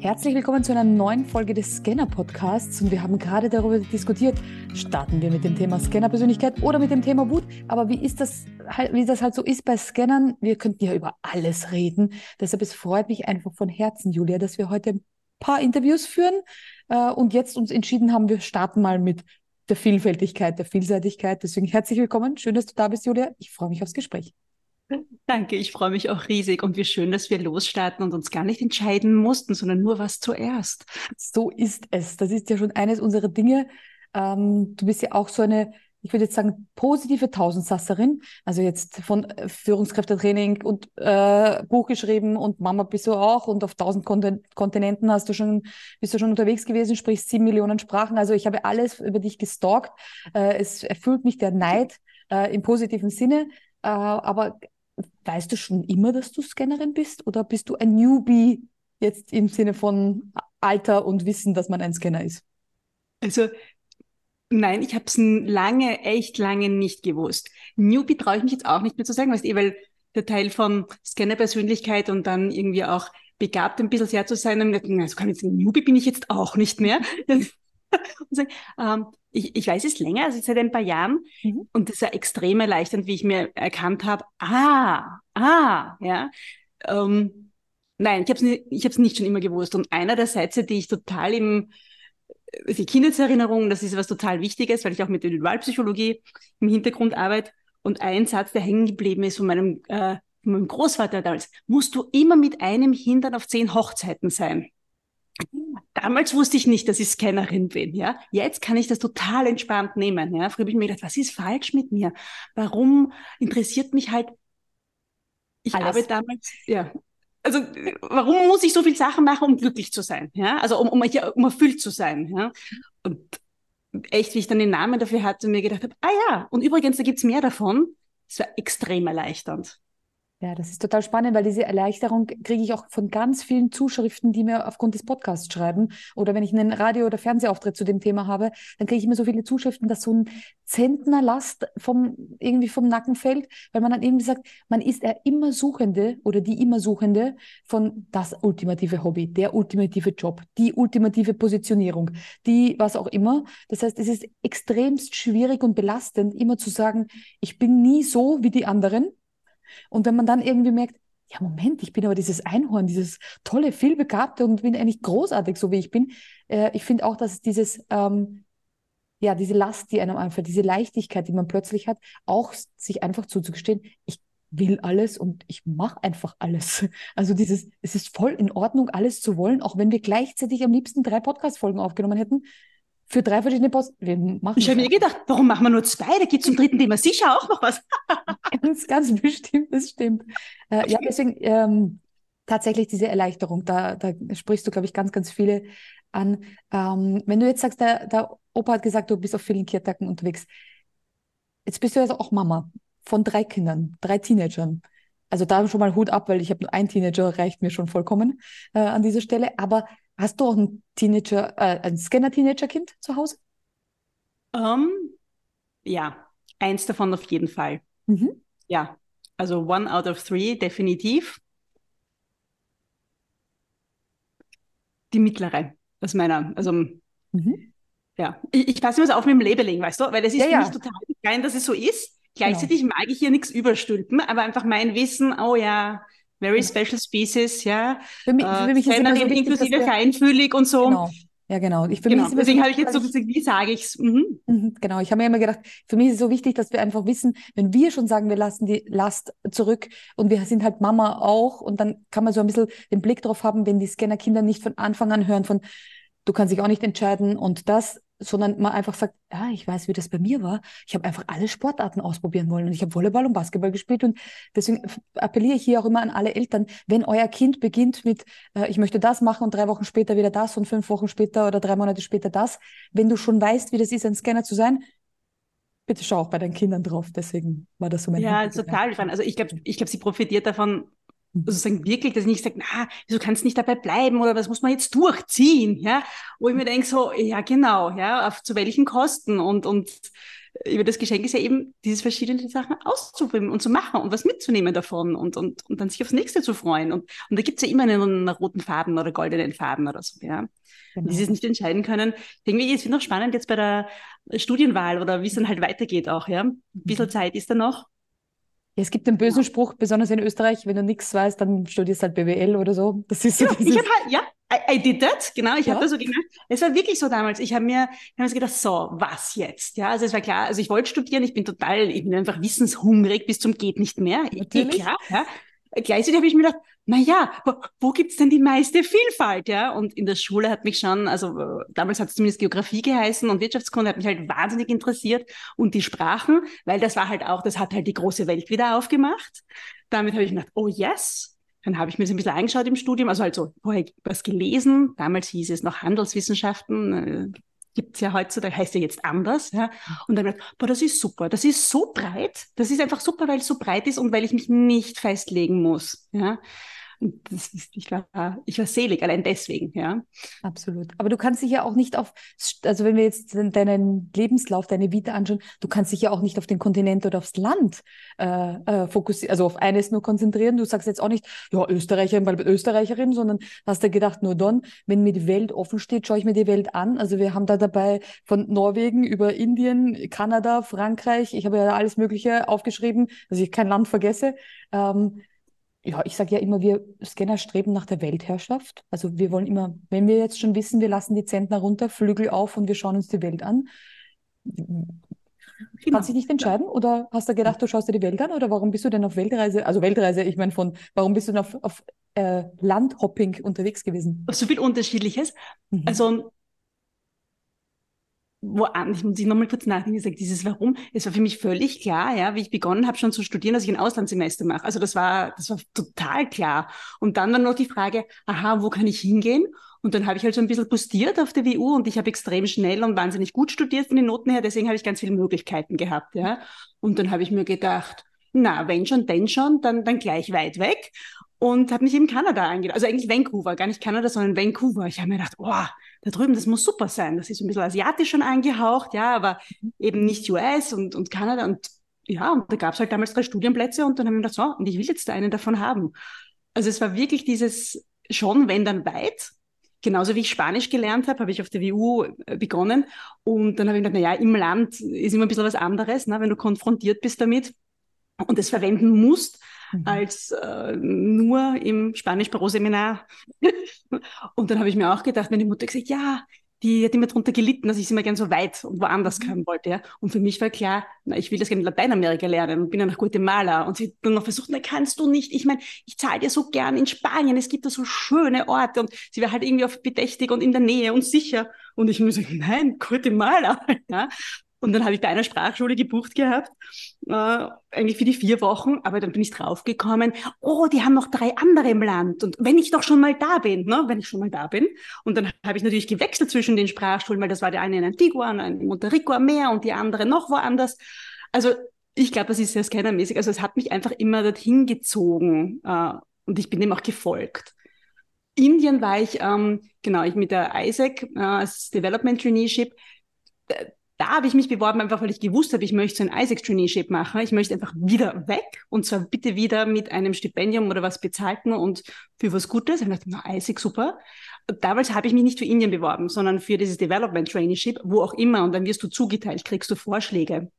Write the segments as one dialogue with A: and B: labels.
A: Herzlich willkommen zu einer neuen Folge des Scanner Podcasts und wir haben gerade darüber diskutiert, starten wir mit dem Thema Scanner-Persönlichkeit oder mit dem Thema Wut. Aber wie ist das halt, wie das halt so ist bei Scannern? Wir könnten ja über alles reden. Deshalb es freut mich einfach von Herzen, Julia, dass wir heute ein paar Interviews führen äh, und jetzt uns entschieden haben, wir starten mal mit der Vielfältigkeit, der Vielseitigkeit. Deswegen herzlich willkommen. Schön, dass du da bist, Julia. Ich freue mich aufs Gespräch.
B: Danke, ich freue mich auch riesig und wie schön, dass wir losstarten und uns gar nicht entscheiden mussten, sondern nur was zuerst.
A: So ist es. Das ist ja schon eines unserer Dinge. Ähm, du bist ja auch so eine, ich würde jetzt sagen, positive Tausendsasserin. Also jetzt von äh, Führungskräftetraining und äh, Buch geschrieben und Mama bist du auch und auf tausend Kontinenten hast du schon, bist du schon unterwegs gewesen, sprichst sieben Millionen Sprachen. Also ich habe alles über dich gestalkt. Äh, es erfüllt mich der Neid äh, im positiven Sinne. Äh, aber weißt du schon immer, dass du Scannerin bist oder bist du ein Newbie jetzt im Sinne von Alter und Wissen, dass man ein Scanner ist?
B: Also nein, ich habe es lange, echt lange nicht gewusst. Newbie traue ich mich jetzt auch nicht mehr zu sagen, weißt du, weil der Teil von Scanner-Persönlichkeit und dann irgendwie auch begabt ein bisschen sehr zu sein, und also kann jetzt ein Newbie bin ich jetzt auch nicht mehr. Sagen, ähm, ich, ich weiß es länger, also seit ein paar Jahren. Mhm. Und das war extrem erleichternd, wie ich mir erkannt habe, ah, ah, ja. Ähm, nein, ich habe es nicht, ich hab's nicht schon immer gewusst. Und einer der Sätze, die ich total im, äh, die Kindheitserinnerung, das ist was total Wichtiges, weil ich auch mit der Individualpsychologie im Hintergrund arbeite. Und ein Satz, der hängen geblieben ist von meinem, äh, von meinem Großvater damals, musst du immer mit einem Hintern auf zehn Hochzeiten sein. Damals wusste ich nicht, dass ich Scannerin bin, ja. Jetzt kann ich das total entspannt nehmen, ja. Früher habe ich mir gedacht, was ist falsch mit mir? Warum interessiert mich halt, ich Alles. habe damals, ja. Also, warum muss ich so viel Sachen machen, um glücklich zu sein, ja? Also, um, um, um erfüllt zu sein, ja. Und echt, wie ich dann den Namen dafür hatte und mir gedacht habe, ah ja, und übrigens, da gibt's mehr davon. Das war extrem erleichternd.
A: Ja, das ist total spannend, weil diese Erleichterung kriege ich auch von ganz vielen Zuschriften, die mir aufgrund des Podcasts schreiben. Oder wenn ich einen Radio- oder Fernsehauftritt zu dem Thema habe, dann kriege ich immer so viele Zuschriften, dass so ein Zentner Last vom, irgendwie vom Nacken fällt, weil man dann irgendwie sagt, man ist der immer Suchende oder die immer Suchende von das ultimative Hobby, der ultimative Job, die ultimative Positionierung, die was auch immer. Das heißt, es ist extremst schwierig und belastend, immer zu sagen, ich bin nie so wie die anderen und wenn man dann irgendwie merkt, ja, Moment, ich bin aber dieses Einhorn, dieses tolle, vielbegabte und bin eigentlich großartig, so wie ich bin. Äh, ich finde auch, dass dieses, ähm, ja, diese Last, die einem anfällt, diese Leichtigkeit, die man plötzlich hat, auch sich einfach zuzugestehen, ich will alles und ich mache einfach alles. Also dieses, es ist voll in Ordnung, alles zu wollen, auch wenn wir gleichzeitig am liebsten drei Podcast-Folgen aufgenommen hätten für drei verschiedene. Wir
B: machen ich habe mir gedacht, warum machen wir nur zwei? Da gibt es zum dritten Thema sicher auch noch was.
A: ganz, ganz bestimmt, das stimmt. Äh, ja, deswegen ähm, tatsächlich diese Erleichterung, da, da sprichst du, glaube ich, ganz, ganz viele an. Ähm, wenn du jetzt sagst, der, der Opa hat gesagt, du bist auf vielen Kirtagen unterwegs. Jetzt bist du also auch Mama von drei Kindern, drei Teenagern. Also da schon mal Hut ab, weil ich habe nur ein Teenager, reicht mir schon vollkommen äh, an dieser Stelle. Aber Hast du auch ein Teenager, äh, ein Scanner-Teenager-Kind zu Hause?
B: Um, ähm, ja, eins davon auf jeden Fall. Mhm. Ja, also one out of three, definitiv. Die mittlere aus meiner, also mhm. ja, ich, ich passe mir das auf mit dem Labeling, weißt du, weil es ist ja, für ja. mich total geil, dass es so ist. Gleichzeitig genau. mag ich hier nichts überstülpen, aber einfach mein Wissen, oh ja, Very special species, ja. Für mich, für mich äh, ist immer so wichtig, inklusive feinfühlig und so.
A: Genau. Ja, genau.
B: Ich, für genau. Deswegen habe ich jetzt so gesagt, wie sage ich es? Mhm.
A: Mhm, genau. Ich habe mir immer gedacht, für mich ist es so wichtig, dass wir einfach wissen, wenn wir schon sagen, wir lassen die Last zurück und wir sind halt Mama auch und dann kann man so ein bisschen den Blick drauf haben, wenn die Scanner-Kinder nicht von Anfang an hören von, du kannst dich auch nicht entscheiden und das, sondern man einfach sagt, ja, ich weiß, wie das bei mir war. Ich habe einfach alle Sportarten ausprobieren wollen und ich habe Volleyball und Basketball gespielt und deswegen appelliere ich hier auch immer an alle Eltern, wenn euer Kind beginnt mit, äh, ich möchte das machen und drei Wochen später wieder das und fünf Wochen später oder drei Monate später das, wenn du schon weißt, wie das ist, ein Scanner zu sein, bitte schau auch bei deinen Kindern drauf. Deswegen war das so mein
B: Ja, total. Also ich glaube, ich glaube, sie profitiert davon, sozusagen wirklich, dass ich nicht sage, na, wieso kannst du nicht dabei bleiben oder was muss man jetzt durchziehen, ja, wo ich mir denke so, ja genau, ja, auf zu welchen Kosten und und über das Geschenk ist ja eben, diese verschiedenen Sachen auszuprobieren und zu machen und was mitzunehmen davon und, und, und dann sich aufs nächste zu freuen. Und, und da gibt's ja immer einen, einen roten Faden oder goldenen Faden oder so, ja. Genau. Die sich nicht entscheiden können. Irgendwie, es wird noch spannend jetzt bei der Studienwahl oder wie es dann halt weitergeht auch, ja. Ein bisschen mhm. Zeit ist da noch.
A: Ja, es gibt den bösen Spruch, besonders in Österreich, wenn du nichts weißt, dann studierst halt BWL oder so.
B: Das ist so ja, ich habe halt, ja, I, I, did that, genau, ich ja. habe das so gemacht. Es war wirklich so damals. Ich habe mir, ich hab mir gedacht, so, was jetzt? Ja, also es war klar, also ich wollte studieren, ich bin total, ich bin einfach wissenshungrig bis zum geht nicht mehr. Natürlich. Klar, ja. Gleichzeitig habe ich mir gedacht, na ja, wo, wo gibt's denn die meiste Vielfalt, ja? Und in der Schule hat mich schon, also äh, damals hat es zumindest Geografie geheißen und Wirtschaftskunde hat mich halt wahnsinnig interessiert und die Sprachen, weil das war halt auch, das hat halt die große Welt wieder aufgemacht. Damit habe ich gedacht, oh yes, dann habe ich mir das ein bisschen angeschaut im Studium, also halt so vorher was gelesen. Damals hieß es noch Handelswissenschaften, äh, gibt's ja heutzutage, heißt ja jetzt anders. Ja. Und dann gedacht, boah, das ist super, das ist so breit, das ist einfach super, weil es so breit ist und weil ich mich nicht festlegen muss. Ja. Das ist, ich, war, ich war selig, allein deswegen, ja.
A: Absolut. Aber du kannst dich ja auch nicht auf, also wenn wir jetzt deinen Lebenslauf, deine Vita anschauen, du kannst dich ja auch nicht auf den Kontinent oder aufs Land äh, äh, fokussieren, also auf eines nur konzentrieren. Du sagst jetzt auch nicht, ja, Österreicherin, weil Österreicherin, sondern hast du gedacht, nur dann, wenn mir die Welt offen steht, schaue ich mir die Welt an. Also wir haben da dabei von Norwegen über Indien, Kanada, Frankreich, ich habe ja alles Mögliche aufgeschrieben, dass ich kein Land vergesse. Ähm, ja, ich sage ja immer, wir Scanner streben nach der Weltherrschaft. Also wir wollen immer, wenn wir jetzt schon wissen, wir lassen die Zentner runter, Flügel auf und wir schauen uns die Welt an. Genau. Kannst du dich nicht entscheiden oder hast du gedacht, du schaust dir die Welt an oder warum bist du denn auf Weltreise, also Weltreise, ich meine von, warum bist du denn auf, auf äh, Landhopping unterwegs gewesen?
B: So viel Unterschiedliches. Mhm. Also woan, ich muss ich nochmal kurz nachdenken, ich dieses Warum, es war für mich völlig klar, ja, wie ich begonnen habe schon zu studieren, dass ich ein Auslandssemester mache. Also das war, das war total klar. Und dann war noch die Frage, aha, wo kann ich hingehen? Und dann habe ich halt so ein bisschen postiert auf der WU und ich habe extrem schnell und wahnsinnig gut studiert von den Noten her, deswegen habe ich ganz viele Möglichkeiten gehabt, ja. Und dann habe ich mir gedacht, na, wenn schon, denn schon, dann, dann gleich weit weg und habe mich in Kanada eingeladen, also eigentlich Vancouver, gar nicht Kanada, sondern Vancouver. Ich habe mir gedacht, oh, da drüben, das muss super sein. Das ist ein bisschen asiatisch schon angehaucht, ja, aber eben nicht US und, und Kanada und ja, und da gab es halt damals drei Studienplätze und dann haben wir gedacht, so, und ich will jetzt einen davon haben. Also es war wirklich dieses schon, wenn dann weit. Genauso wie ich Spanisch gelernt habe, habe ich auf der WU äh, begonnen. Und dann habe ich gedacht, na ja, im Land ist immer ein bisschen was anderes, ne, wenn du konfrontiert bist damit und es verwenden musst, mhm. als äh, nur im Spanisch-Büro-Seminar. und dann habe ich mir auch gedacht, meine Mutter gesagt, ja, die hat immer darunter gelitten, dass ich immer gern so weit und woanders mhm. wollte. Ja. Und für mich war klar, na, ich will das gerne in Lateinamerika lernen und bin dann nach Guatemala. Und sie hat dann noch versucht, na, kannst du nicht. Ich meine, ich zahle dir so gern in Spanien, es gibt da so schöne Orte. Und sie war halt irgendwie auf bedächtig und in der Nähe und sicher. Und ich muss sagen, nein, Guatemala. Ja. Und dann habe ich bei einer Sprachschule gebucht gehabt, äh, eigentlich für die vier Wochen, aber dann bin ich draufgekommen, oh, die haben noch drei andere im Land. Und wenn ich doch schon mal da bin, ne, wenn ich schon mal da bin. Und dann habe ich natürlich gewechselt zwischen den Sprachschulen, weil das war der eine in Antigua und in Monte Rico am Meer und die andere noch woanders. Also ich glaube, das ist sehr scannermäßig. Also es hat mich einfach immer dorthin gezogen äh, und ich bin dem auch gefolgt. Indien war ich, ähm, genau, ich mit der ISAC äh, als Development Traineeship da habe ich mich beworben, einfach weil ich gewusst habe, ich möchte so ein Isaac Traineeship machen. Ich möchte einfach wieder weg und zwar bitte wieder mit einem Stipendium oder was bezahlten und für was Gutes. Und ich dachte, na, Isaac, super. Damals habe ich mich nicht für Indien beworben, sondern für dieses Development Traineeship, wo auch immer. Und dann wirst du zugeteilt, kriegst du Vorschläge.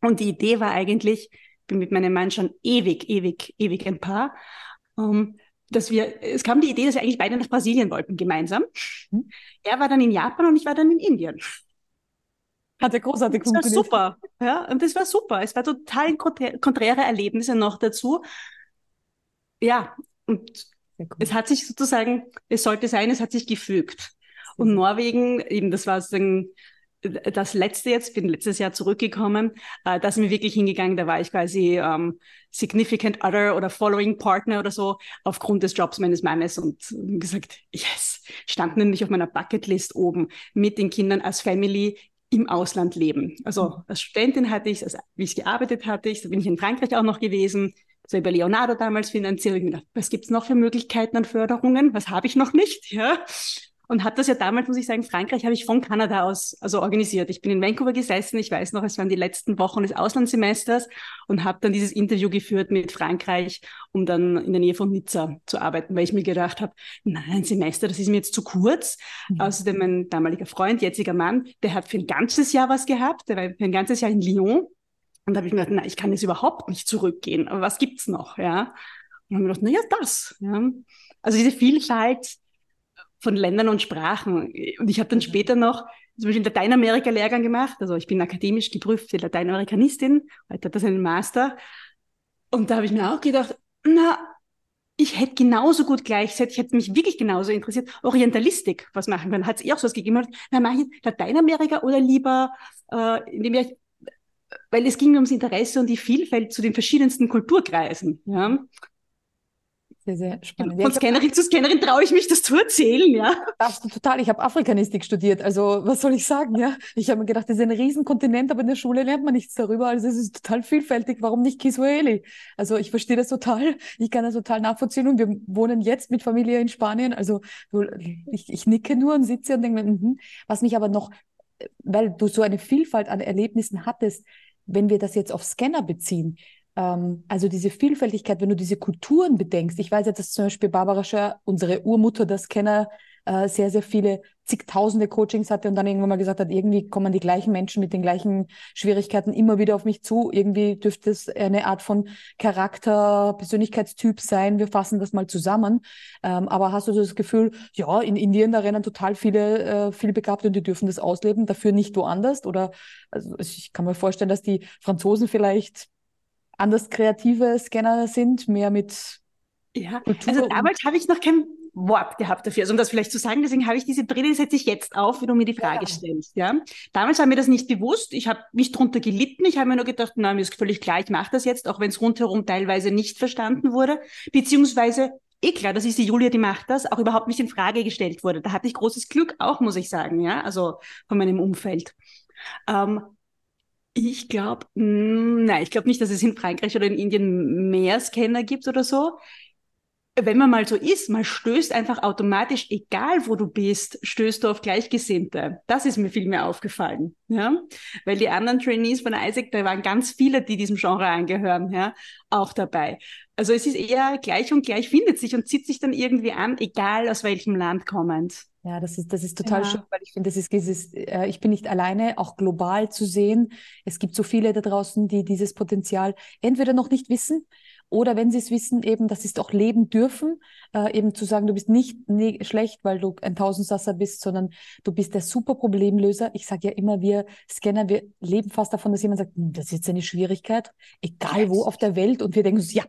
B: Und die Idee war eigentlich, bin mit meinem Mann schon ewig, ewig, ewig ein Paar, um, dass wir, es kam die Idee, dass wir eigentlich beide nach Brasilien wollten, gemeinsam. Mhm. Er war dann in Japan und ich war dann in Indien.
A: Hat ja großartig
B: das funktioniert. War super. Ja, und das war super. Es war total konträre Erlebnisse noch dazu. Ja, und es hat sich sozusagen, es sollte sein, es hat sich gefügt. Und Norwegen, eben, das war sozusagen das letzte jetzt, bin letztes Jahr zurückgekommen, äh, da sind wir wirklich hingegangen, da war ich quasi ähm, Significant Other oder Following Partner oder so aufgrund des Jobs meines Mannes und gesagt, yes, standen nämlich auf meiner Bucketlist oben mit den Kindern als Family im Ausland leben. Also mhm. als Studentin hatte ich, also wie ich gearbeitet hatte, ich, da bin ich in Frankreich auch noch gewesen, so über Leonardo damals finanziert. Ich mir gedacht, was gibt's noch für Möglichkeiten an Förderungen? Was habe ich noch nicht? Ja. Und habe das ja damals, muss ich sagen, Frankreich habe ich von Kanada aus also organisiert. Ich bin in Vancouver gesessen, ich weiß noch, es waren die letzten Wochen des Auslandssemesters und habe dann dieses Interview geführt mit Frankreich, um dann in der Nähe von Nizza zu arbeiten, weil ich mir gedacht habe, nein, ein Semester, das ist mir jetzt zu kurz. Mhm. Außerdem mein damaliger Freund, jetziger Mann, der hat für ein ganzes Jahr was gehabt, der war für ein ganzes Jahr in Lyon. Und da habe ich mir gedacht, na, ich kann jetzt überhaupt nicht zurückgehen. Aber was gibt's noch, ja? Und habe mir gedacht, na ja, das. Ja. Also diese Vielfalt von Ländern und Sprachen. Und ich habe dann später noch zum Beispiel Lateinamerika-Lehrgang gemacht. Also ich bin akademisch geprüfte Lateinamerikanistin. Heute hat das einen Master. Und da habe ich mir auch gedacht, na, ich hätte genauso gut gleichzeitig, hätte mich wirklich genauso interessiert, Orientalistik was machen können. Hat es eh auch so was gegeben? Na, mache ich Lateinamerika oder lieber, äh, in dem ich, weil es ging ums Interesse und die Vielfalt zu den verschiedensten Kulturkreisen. Ja.
A: Sehr, sehr spannend.
B: Von Scannerin zu Scannerin traue ich mich, das zu erzählen, ja.
A: Darfst du total. Ich habe Afrikanistik studiert. Also, was soll ich sagen, ja? Ich habe mir gedacht, das ist ein Riesenkontinent, aber in der Schule lernt man nichts darüber. Also, es ist total vielfältig. Warum nicht Kiswahili? Also, ich verstehe das total. Ich kann das total nachvollziehen. Und wir wohnen jetzt mit Familie in Spanien. Also, ich, ich nicke nur und sitze und denke mir, mm was mich aber noch, weil du so eine Vielfalt an Erlebnissen hattest, wenn wir das jetzt auf Scanner beziehen, ähm, also diese Vielfältigkeit, wenn du diese Kulturen bedenkst. Ich weiß ja, dass zum Beispiel Barbara Scher, unsere Urmutter, das Kenner, äh, sehr, sehr viele zigtausende Coachings hatte und dann irgendwann mal gesagt hat, irgendwie kommen die gleichen Menschen mit den gleichen Schwierigkeiten immer wieder auf mich zu. Irgendwie dürfte es eine Art von Charakter, Persönlichkeitstyp sein. Wir fassen das mal zusammen. Ähm, aber hast du das Gefühl, ja, in Indien, da rennen total viele, äh, viele Begabte und die dürfen das ausleben, dafür nicht woanders? Oder also ich kann mir vorstellen, dass die Franzosen vielleicht anders kreative Scanner sind, mehr mit
B: ja, Kultur also damals habe ich noch kein Wort gehabt dafür, also um das vielleicht zu sagen, deswegen habe ich diese Brille, setze ich jetzt auf, wie du mir die Frage ja. stellst. Ja? Damals war mir das nicht bewusst, ich habe mich drunter gelitten, ich habe mir nur gedacht, na, mir ist völlig klar, ich mache das jetzt, auch wenn es rundherum teilweise nicht verstanden wurde, beziehungsweise eh klar, das ist die Julia, die macht das, auch überhaupt nicht in Frage gestellt wurde. Da hatte ich großes Glück auch, muss ich sagen, ja, also von meinem Umfeld. Ähm, ich glaube, hm, nein, ich glaube nicht, dass es in Frankreich oder in Indien mehr Scanner gibt oder so. Wenn man mal so ist, man stößt einfach automatisch, egal wo du bist, stößt du auf Gleichgesinnte. Das ist mir viel mehr aufgefallen, ja. Weil die anderen Trainees von Isaac, da waren ganz viele, die diesem Genre angehören, ja, auch dabei. Also es ist eher gleich und gleich findet sich und zieht sich dann irgendwie an, egal aus welchem Land kommend.
A: Ja, das ist, das ist total ja. schön, weil ich finde, das ist dieses, äh, ich bin nicht alleine, auch global zu sehen. Es gibt so viele da draußen, die dieses Potenzial entweder noch nicht wissen oder wenn sie es wissen, eben, dass sie es auch leben dürfen, äh, eben zu sagen, du bist nicht ne schlecht, weil du ein Tausendsasser bist, sondern du bist der super Problemlöser. Ich sage ja immer, wir Scanner, wir leben fast davon, dass jemand sagt, hm, das ist jetzt eine Schwierigkeit, egal wo auf der Welt. Und wir denken ja,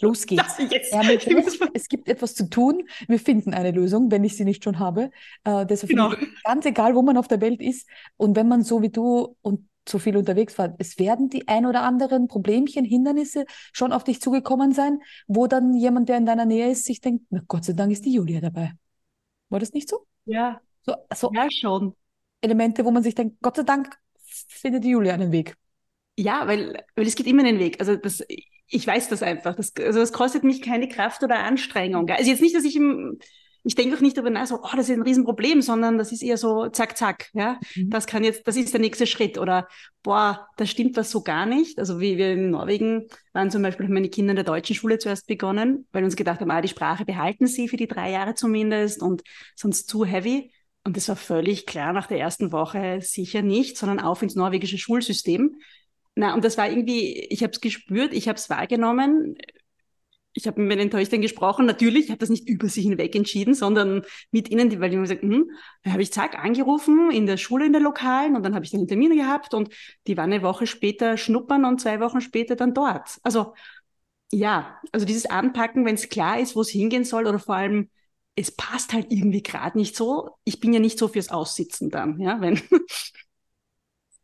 A: Los geht's. es gibt etwas zu tun. Wir finden eine Lösung, wenn ich sie nicht schon habe. Äh, deshalb genau. ganz egal, wo man auf der Welt ist. Und wenn man so wie du und so viel unterwegs war, es werden die ein oder anderen Problemchen, Hindernisse schon auf dich zugekommen sein, wo dann jemand, der in deiner Nähe ist, sich denkt, na Gott sei Dank ist die Julia dabei. War das nicht so?
B: Ja.
A: So, so
B: ja, schon.
A: Elemente, wo man sich denkt, Gott sei Dank findet die Julia einen Weg.
B: Ja, weil, weil es gibt immer einen Weg. Also das, ich weiß das einfach. Das, also das kostet mich keine Kraft oder Anstrengung. Also jetzt nicht, dass ich im, ich denke auch nicht darüber nach, so, oh, das ist ein Riesenproblem, sondern das ist eher so, zack, zack, ja. Mhm. Das kann jetzt, das ist der nächste Schritt. Oder, boah, da stimmt was so gar nicht. Also wie wir in Norwegen waren zum Beispiel, haben meine Kinder in der deutschen Schule zuerst begonnen, weil wir uns gedacht haben, ah, die Sprache behalten sie für die drei Jahre zumindest und sonst zu heavy. Und das war völlig klar nach der ersten Woche sicher nicht, sondern auf ins norwegische Schulsystem. Na, und das war irgendwie, ich habe es gespürt, ich habe es wahrgenommen. Ich habe mit meinen Töchtern gesprochen. Natürlich, ich habe das nicht über sie hinweg entschieden, sondern mit ihnen, weil die immer gesagt, hm, da habe ich zack angerufen in der Schule, in der Lokalen und dann habe ich den Termin gehabt und die waren eine Woche später schnuppern und zwei Wochen später dann dort. Also ja, also dieses Anpacken, wenn es klar ist, wo es hingehen soll oder vor allem es passt halt irgendwie gerade nicht so. Ich bin ja nicht so fürs Aussitzen dann, ja, wenn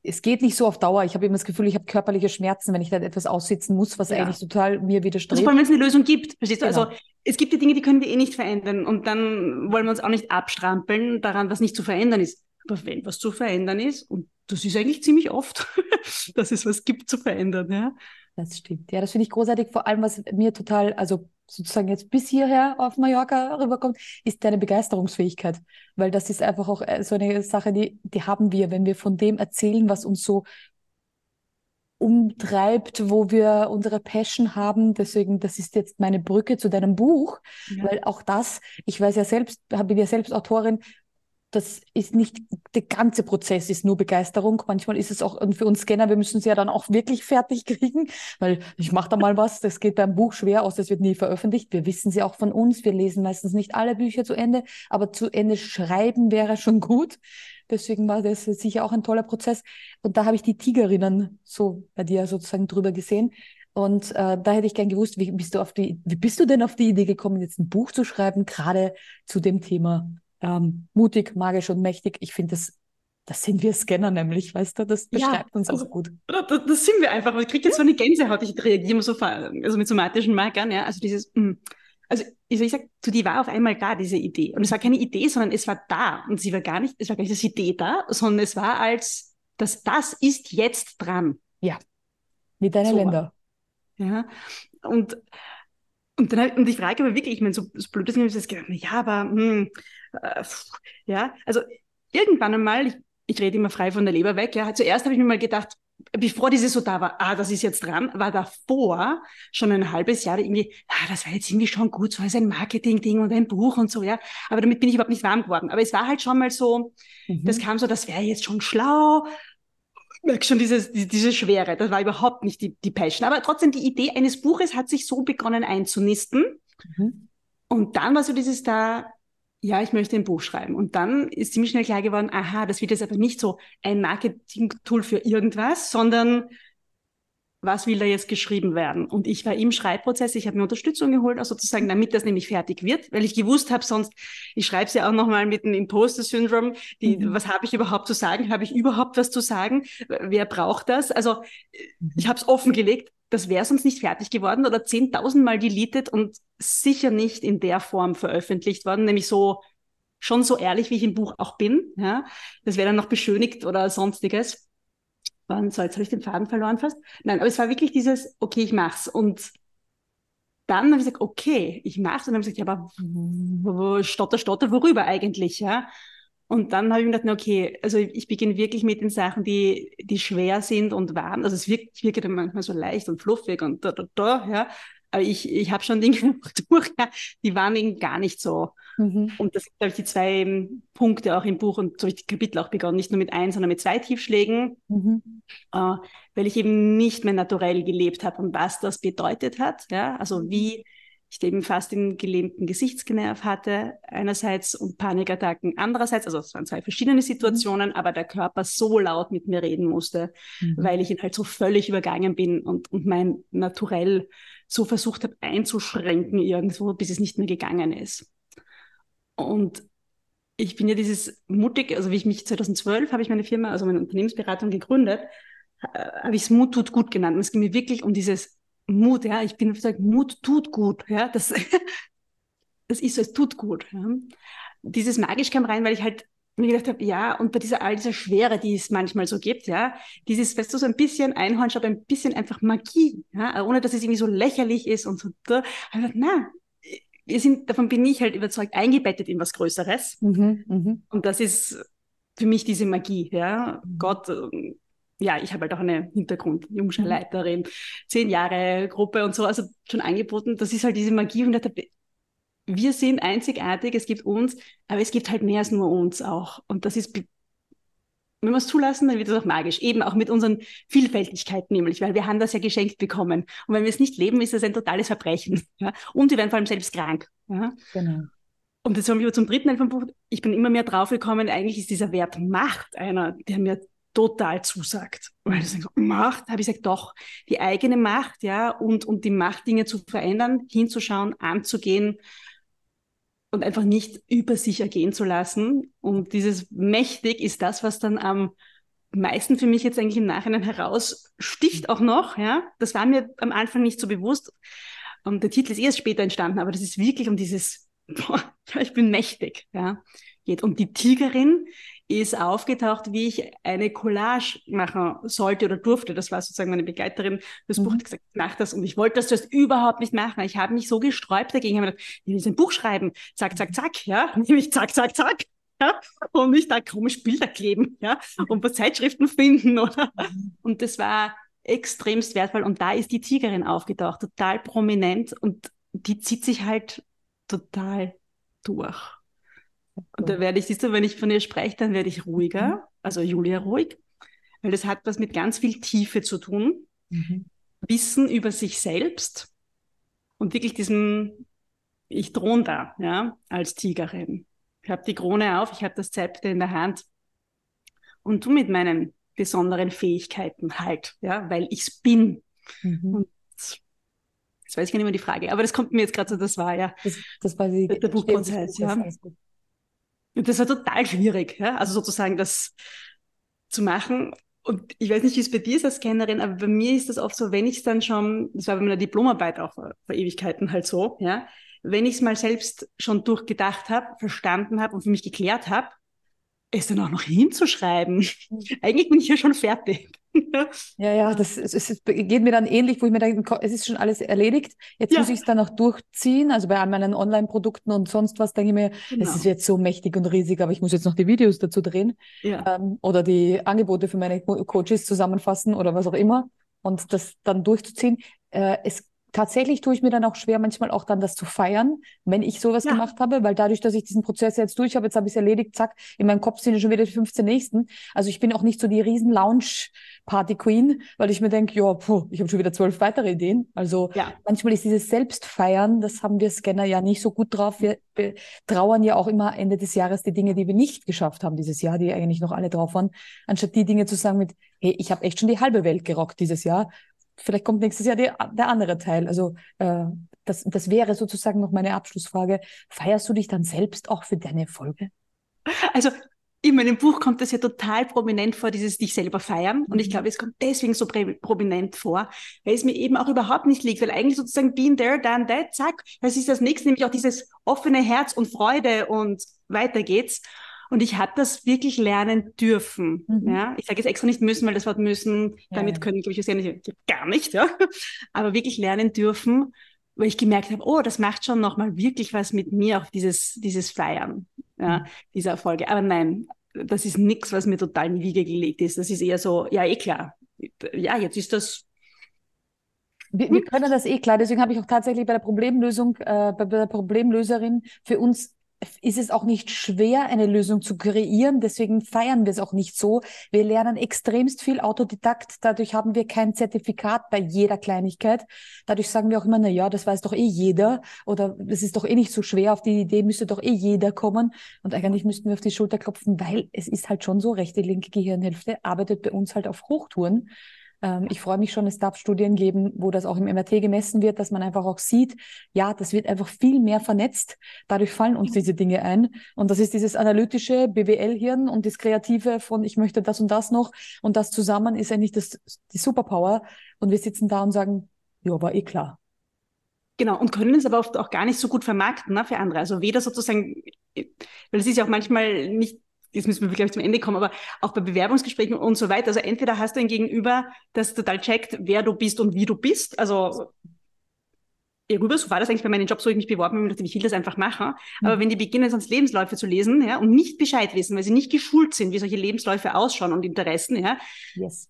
A: es geht nicht so auf Dauer. Ich habe immer das Gefühl, ich habe körperliche Schmerzen, wenn ich dann etwas aussitzen muss, was ja. eigentlich total mir widerstrebt. Also
B: vor allem, wenn es eine Lösung gibt, verstehst du? Also, genau. Also es gibt die Dinge, die können wir eh nicht verändern und dann wollen wir uns auch nicht abstrampeln daran, was nicht zu verändern ist. Aber wenn was zu verändern ist, und das ist eigentlich ziemlich oft, dass es was gibt zu verändern, ja.
A: Das stimmt. Ja, das finde ich großartig. Vor allem, was mir total, also sozusagen jetzt bis hierher auf Mallorca rüberkommt, ist deine Begeisterungsfähigkeit. Weil das ist einfach auch äh, so eine Sache, die, die haben wir, wenn wir von dem erzählen, was uns so umtreibt, wo wir unsere Passion haben. Deswegen, das ist jetzt meine Brücke zu deinem Buch, ja. weil auch das, ich weiß ja selbst, bin ja selbst Autorin, das ist nicht, der ganze Prozess ist nur Begeisterung. Manchmal ist es auch und für uns Scanner, wir müssen es ja dann auch wirklich fertig kriegen, weil ich mache da mal was, das geht beim Buch schwer aus, das wird nie veröffentlicht. Wir wissen sie auch von uns, wir lesen meistens nicht alle Bücher zu Ende, aber zu Ende schreiben wäre schon gut. Deswegen war das sicher auch ein toller Prozess. Und da habe ich die Tigerinnen so bei dir sozusagen drüber gesehen. Und äh, da hätte ich gern gewusst, wie bist du auf die, wie bist du denn auf die Idee gekommen, jetzt ein Buch zu schreiben, gerade zu dem Thema ähm, mutig, magisch und mächtig. Ich finde das das sind wir Scanner nämlich, weißt du, das beschreibt ja, uns also, auch gut.
B: Das, das, sind wir einfach. Ich kriege jetzt so eine Gänsehaut, ich reagiere immer so also mit somatischen Markern, ja. Also dieses, mh. Mm. also ich, ich sag, zu die war auf einmal da, diese Idee. Und es war keine Idee, sondern es war da. Und sie war gar nicht, es war gar nicht das Idee da, sondern es war als, dass das ist jetzt dran.
A: Ja. Mit deinen so. Länder.
B: Ja. Und, und, dann, und ich frage aber wirklich, ich meine, so, so blöd ist, ich das gedacht, ja, aber, hm, äh, ja, also irgendwann einmal, ich, ich rede immer frei von der Leber weg, ja, zuerst habe ich mir mal gedacht, bevor diese so da war, ah, das ist jetzt dran, war davor schon ein halbes Jahr irgendwie, ah, das war jetzt irgendwie schon gut, so als ein Marketing-Ding und ein Buch und so, ja. Aber damit bin ich überhaupt nicht warm geworden. Aber es war halt schon mal so, mhm. das kam so, das wäre jetzt schon schlau. Merk schon dieses, die, diese Schwere, das war überhaupt nicht die, die Passion. Aber trotzdem, die Idee eines Buches hat sich so begonnen einzunisten. Mhm. Und dann war so dieses da, ja, ich möchte ein Buch schreiben. Und dann ist ziemlich schnell klar geworden, aha, das wird jetzt aber nicht so ein Marketing-Tool für irgendwas, sondern was will da jetzt geschrieben werden? Und ich war im Schreibprozess, ich habe mir Unterstützung geholt, also sozusagen, damit das nämlich fertig wird, weil ich gewusst habe, sonst, ich schreibe es ja auch nochmal mit dem Imposter-Syndrom, mhm. was habe ich überhaupt zu sagen? Habe ich überhaupt was zu sagen? Wer braucht das? Also mhm. ich habe es offengelegt, das wäre sonst nicht fertig geworden oder 10.000 Mal deleted und sicher nicht in der Form veröffentlicht worden, nämlich so schon so ehrlich, wie ich im Buch auch bin. Ja, das wäre dann noch beschönigt oder sonstiges. Und so, jetzt habe ich den Faden verloren fast. Nein, aber es war wirklich dieses, okay, ich mach's. Und dann habe ich gesagt, okay, ich mach's. Und dann habe ich gesagt, ja, aber stotter, stotter, worüber eigentlich, ja? Und dann habe ich mir gedacht, okay, also ich beginne wirklich mit den Sachen, die, die schwer sind und warm. Also es wirkt, wirkt manchmal so leicht und fluffig und da, da, da, ja. Aber ich, ich habe schon Dinge durch, ja, die waren eben gar nicht so. Mhm. Und das sind, glaube ich, die zwei ähm, Punkte auch im Buch und so habe ich die Kapitel auch begonnen, nicht nur mit ein, sondern mit zwei Tiefschlägen, mhm. äh, weil ich eben nicht mehr naturell gelebt habe und was das bedeutet hat. Ja, also wie ich eben fast den gelähmten Gesichtsnerv hatte, einerseits und Panikattacken andererseits. Also es waren zwei verschiedene Situationen, mhm. aber der Körper so laut mit mir reden musste, mhm. weil ich ihn halt so völlig übergangen bin und, und mein Naturell so versucht habe einzuschränken irgendwo, bis es nicht mehr gegangen ist. Und ich bin ja dieses mutig, also wie ich mich 2012 habe ich meine Firma, also meine Unternehmensberatung gegründet, äh, habe ich es Mut tut gut genannt. Und es ging mir wirklich um dieses Mut, ja, ich bin gesagt, Mut tut gut, ja, das, das ist so, es tut gut. Ja. Dieses magisch kam rein, weil ich halt mir gedacht habe, ja, und bei dieser all dieser Schwere, die es manchmal so gibt, ja, dieses, weißt du, so ein bisschen Einhornschau, ein bisschen einfach Magie, ja, ohne dass es irgendwie so lächerlich ist und so, da, aber na, wir sind, davon bin ich halt überzeugt, eingebettet in was Größeres. Mhm, mh. Und das ist für mich diese Magie, ja. Mhm. Gott, ja, ich habe halt auch einen Hintergrund, Jungschulleiterin, mhm. zehn Jahre Gruppe und so, also schon angeboten. Das ist halt diese Magie und wir sind einzigartig, es gibt uns, aber es gibt halt mehr als nur uns auch. Und das ist, wenn wir es zulassen, dann wird es auch magisch. Eben auch mit unseren Vielfältigkeiten nämlich, weil wir haben das ja geschenkt bekommen. Und wenn wir es nicht leben, ist das ein totales Verbrechen. Ja? Und wir werden vor allem selbst krank. Ja? Genau. Und jetzt kommen wir zum dritten Teil vom Buch. Ich bin immer mehr draufgekommen, eigentlich ist dieser Wert Macht einer, der mir total zusagt. Weil ich sage, Macht, habe ich gesagt, doch, die eigene Macht, ja, und, und die Macht, Dinge zu verändern, hinzuschauen, anzugehen und einfach nicht über sich ergehen zu lassen. Und dieses mächtig ist das, was dann am meisten für mich jetzt eigentlich im Nachhinein heraussticht auch noch, ja. Das war mir am Anfang nicht so bewusst. Und der Titel ist erst später entstanden, aber das ist wirklich um dieses, boah, ich bin mächtig, ja, geht. Und die Tigerin ist aufgetaucht, wie ich eine Collage machen sollte oder durfte. Das war sozusagen meine Begleiterin das mhm. Buch, hat gesagt, mach das. Und ich wollte das zuerst überhaupt nicht machen. Ich habe mich so gesträubt dagegen. Ich habe gedacht, ich will ein Buch schreiben. Zack, zack, zack. Ja, nämlich zack, zack, zack. Ja, und nicht da komisch Bilder kleben, ja, und bei Zeitschriften finden, oder? Mhm. Und das war extremst wertvoll. Und da ist die Tigerin aufgetaucht, total prominent. Und die zieht sich halt total durch. Und da werde ich, siehst du, wenn ich von ihr spreche, dann werde ich ruhiger, mhm. also Julia ruhig, weil das hat was mit ganz viel Tiefe zu tun. Mhm. Wissen über sich selbst und wirklich diesem, ich drohen da, ja, als Tigerin. Ich habe die Krone auf, ich habe das Zepter in der Hand und du mit meinen besonderen Fähigkeiten halt, ja, weil ich es bin. Mhm. Und jetzt weiß ich gar nicht mehr die Frage, aber das kommt mir jetzt gerade so, das war ja
A: das, das war die,
B: der Buchprozess, ja. Und das war total schwierig, ja? also sozusagen das zu machen. Und ich weiß nicht, wie es bei dir ist als Scannerin, aber bei mir ist das oft so, wenn ich es dann schon, das war bei meiner Diplomarbeit auch vor, Ewigkeiten halt so, ja, wenn ich es mal selbst schon durchgedacht habe, verstanden habe und für mich geklärt habe, es dann auch noch hinzuschreiben. Mhm. Eigentlich bin ich ja schon fertig.
A: ja, ja, das es, es geht mir dann ähnlich, wo ich mir denke, es ist schon alles erledigt. Jetzt ja. muss ich es dann noch durchziehen. Also bei all meinen Online-Produkten und sonst was denke ich mir, genau. es ist jetzt so mächtig und riesig, aber ich muss jetzt noch die Videos dazu drehen ja. ähm, oder die Angebote für meine Coaches zusammenfassen oder was auch immer und das dann durchzuziehen. Äh, es tatsächlich tue ich mir dann auch schwer, manchmal auch dann das zu feiern, wenn ich sowas ja. gemacht habe, weil dadurch, dass ich diesen Prozess jetzt durch habe, jetzt habe ich es erledigt, zack, in meinem Kopf sind schon wieder die 15 nächsten. Also ich bin auch nicht so die riesen Lounge-Party-Queen, weil ich mir denke, ja, puh, ich habe schon wieder zwölf weitere Ideen. Also ja. manchmal ist dieses Selbstfeiern, das haben wir Scanner ja nicht so gut drauf. Wir trauern ja auch immer Ende des Jahres die Dinge, die wir nicht geschafft haben dieses Jahr, die eigentlich noch alle drauf waren, anstatt die Dinge zu sagen mit, hey, ich habe echt schon die halbe Welt gerockt dieses Jahr vielleicht kommt nächstes Jahr die, der andere Teil. Also äh, das, das wäre sozusagen noch meine Abschlussfrage. Feierst du dich dann selbst auch für deine Erfolge?
B: Also in meinem Buch kommt das ja total prominent vor, dieses dich selber feiern. Und ich mhm. glaube, es kommt deswegen so prominent vor, weil es mir eben auch überhaupt nicht liegt, weil eigentlich sozusagen been there, done that, zack, das ist das nächste, nämlich auch dieses offene Herz und Freude und weiter geht's. Und ich habe das wirklich lernen dürfen. Mhm. Ja? Ich sage jetzt extra nicht müssen, weil das Wort müssen, ja, damit können, glaube ich, ja nicht, gar nicht, ja. Aber wirklich lernen dürfen, weil ich gemerkt habe, oh, das macht schon nochmal wirklich was mit mir, auch dieses, dieses Feiern, ja, mhm. dieser Erfolge. Aber nein, das ist nichts, was mir total in die Wiege gelegt ist. Das ist eher so, ja, eh klar. Ja, jetzt ist das
A: wir, wir, können das eh klar. Deswegen habe ich auch tatsächlich bei der Problemlösung, äh, bei der Problemlöserin für uns ist es auch nicht schwer, eine Lösung zu kreieren. Deswegen feiern wir es auch nicht so. Wir lernen extremst viel Autodidakt. Dadurch haben wir kein Zertifikat bei jeder Kleinigkeit. Dadurch sagen wir auch immer, na ja, das weiß doch eh jeder. Oder das ist doch eh nicht so schwer. Auf die Idee müsste doch eh jeder kommen. Und eigentlich müssten wir auf die Schulter klopfen, weil es ist halt schon so, rechte, linke Gehirnhälfte arbeitet bei uns halt auf Hochtouren. Ähm, ich freue mich schon, es darf Studien geben, wo das auch im MRT gemessen wird, dass man einfach auch sieht, ja, das wird einfach viel mehr vernetzt. Dadurch fallen uns diese Dinge ein. Und das ist dieses analytische BWL-Hirn und das Kreative von, ich möchte das und das noch. Und das zusammen ist eigentlich das, die Superpower. Und wir sitzen da und sagen, ja, war eh klar.
B: Genau, und können es aber oft auch gar nicht so gut vermarkten ne, für andere. Also weder sozusagen, weil es ist ja auch manchmal nicht jetzt müssen wir wirklich zum Ende kommen, aber auch bei Bewerbungsgesprächen und so weiter. Also entweder hast du ein Gegenüber, das total checkt, wer du bist und wie du bist. Also rüber, so war das eigentlich bei meinen Jobs, wo ich mich beworben habe, dachte, ich will das einfach machen. Aber mhm. wenn die beginnen, sonst Lebensläufe zu lesen, ja, und nicht Bescheid wissen, weil sie nicht geschult sind, wie solche Lebensläufe ausschauen und Interessen, ja, yes.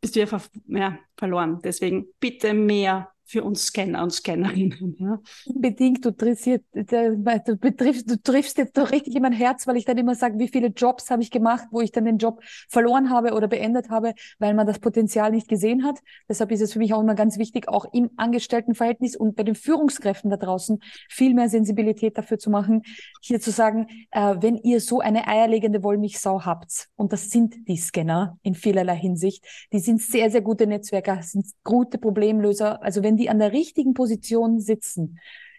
B: bist du ja, ver ja verloren. Deswegen bitte mehr für uns Scanner und Scannerinnen. Ja.
A: Unbedingt, du, interessiert, du, betriffst, du triffst jetzt doch richtig in mein Herz, weil ich dann immer sage, wie viele Jobs habe ich gemacht, wo ich dann den Job verloren habe oder beendet habe, weil man das Potenzial nicht gesehen hat. Deshalb ist es für mich auch immer ganz wichtig, auch im Angestelltenverhältnis und bei den Führungskräften da draußen viel mehr Sensibilität dafür zu machen, hier zu sagen, äh, wenn ihr so eine eierlegende Wollmilchsau habt, und das sind die Scanner in vielerlei Hinsicht, die sind sehr, sehr gute Netzwerker, sind gute Problemlöser. Also wenn die die an der richtigen Position sitzen,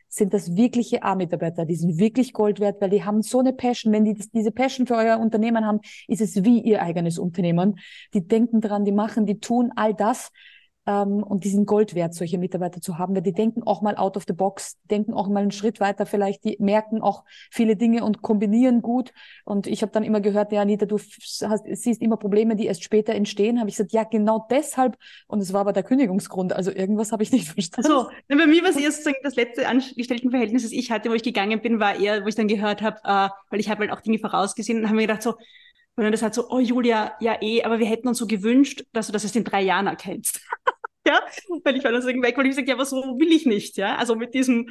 A: sind das wirkliche A-Mitarbeiter. Die sind wirklich Gold wert, weil die haben so eine Passion. Wenn die das, diese Passion für euer Unternehmen haben, ist es wie ihr eigenes Unternehmen. Die denken dran, die machen, die tun all das. Ähm, und die sind Gold wert, solche Mitarbeiter zu haben, weil die denken auch mal out of the box, denken auch mal einen Schritt weiter vielleicht, die merken auch viele Dinge und kombinieren gut. Und ich habe dann immer gehört, ja, Anita, du hast, siehst immer Probleme, die erst später entstehen. Habe ich gesagt, ja, genau deshalb. Und es war aber der Kündigungsgrund. Also irgendwas habe ich nicht verstanden.
B: So, bei mir war es sozusagen das letzte Angestelltenverhältnis, das ich hatte, wo ich gegangen bin, war eher, wo ich dann gehört habe, äh, weil ich habe halt auch Dinge vorausgesehen und habe mir gedacht so, und dann das halt so, oh Julia, ja eh, aber wir hätten uns so gewünscht, dass du das erst in drei Jahren erkennst. ja, weil ich war dann so weg, weil ich gesagt, ja, aber so will ich nicht, ja. Also mit diesem,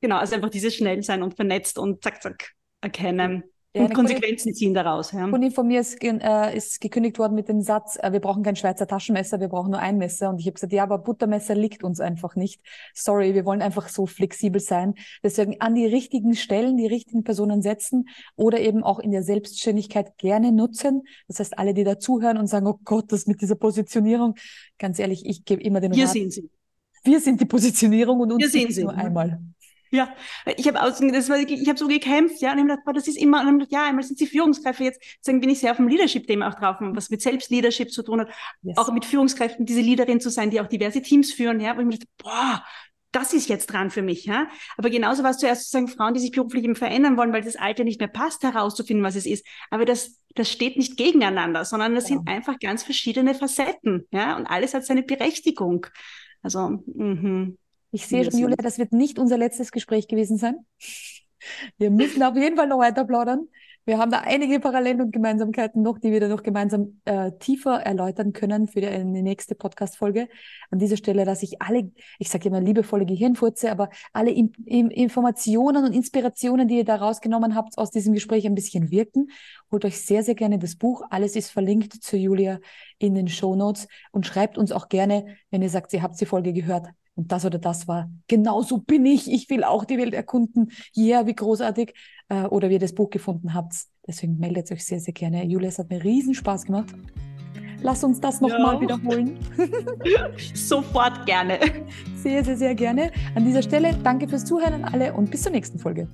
B: genau, also einfach dieses schnell sein und vernetzt und zack, zack erkennen. Und Konsequenzen Kundin, ziehen daraus. Ja.
A: Kundin von mir ist, äh, ist gekündigt worden mit dem Satz, äh, wir brauchen kein Schweizer Taschenmesser, wir brauchen nur ein Messer. Und ich habe gesagt, ja, aber Buttermesser liegt uns einfach nicht. Sorry, wir wollen einfach so flexibel sein. Deswegen an die richtigen Stellen, die richtigen Personen setzen oder eben auch in der Selbstständigkeit gerne nutzen. Das heißt, alle, die dazuhören und sagen, oh Gott, das mit dieser Positionierung, ganz ehrlich, ich gebe immer den
B: Wir Rat. sind sie.
A: Wir sind die Positionierung und uns
B: Wir sehen sie.
A: nur einmal.
B: Ja, ich habe aus, das war, ich habe so gekämpft, ja, und ich habe gedacht, boah, das ist immer, und ich gedacht, ja, einmal sind sie Führungskräfte, jetzt sagen, bin ich sehr auf dem Leadership-Thema auch drauf, was mit Selbstleadership zu tun hat, yes. auch mit Führungskräften, diese Leaderin zu sein, die auch diverse Teams führen, ja, wo ich mir dachte, boah, das ist jetzt dran für mich, ja. Aber genauso war es zuerst sozusagen Frauen, die sich beruflich eben verändern wollen, weil das Alter nicht mehr passt, herauszufinden, was es ist. Aber das, das steht nicht gegeneinander, sondern das ja. sind einfach ganz verschiedene Facetten, ja. Und alles hat seine Berechtigung. Also, mhm.
A: Ich sehe schon, Julia, das wird nicht unser letztes Gespräch gewesen sein. Wir müssen auf jeden Fall noch weiter plaudern. Wir haben da einige Parallelen und Gemeinsamkeiten noch, die wir dann noch gemeinsam äh, tiefer erläutern können für die, nächste Podcast-Folge. An dieser Stelle dass ich alle, ich sage immer liebevolle Gehirnfurze, aber alle in, in, Informationen und Inspirationen, die ihr da rausgenommen habt, aus diesem Gespräch ein bisschen wirken. Holt euch sehr, sehr gerne das Buch. Alles ist verlinkt zu Julia in den Show Notes und schreibt uns auch gerne, wenn ihr sagt, ihr habt die Folge gehört, und das oder das war, genauso bin ich, ich will auch die Welt erkunden, ja, yeah, wie großartig, äh, oder wie ihr das Buch gefunden habt. Deswegen meldet euch sehr, sehr gerne. Julia, es hat mir riesen Spaß gemacht. Lass uns das nochmal ja. wiederholen.
B: Sofort gerne.
A: Sehr, sehr, sehr gerne. An dieser Stelle danke fürs Zuhören an alle und bis zur nächsten Folge.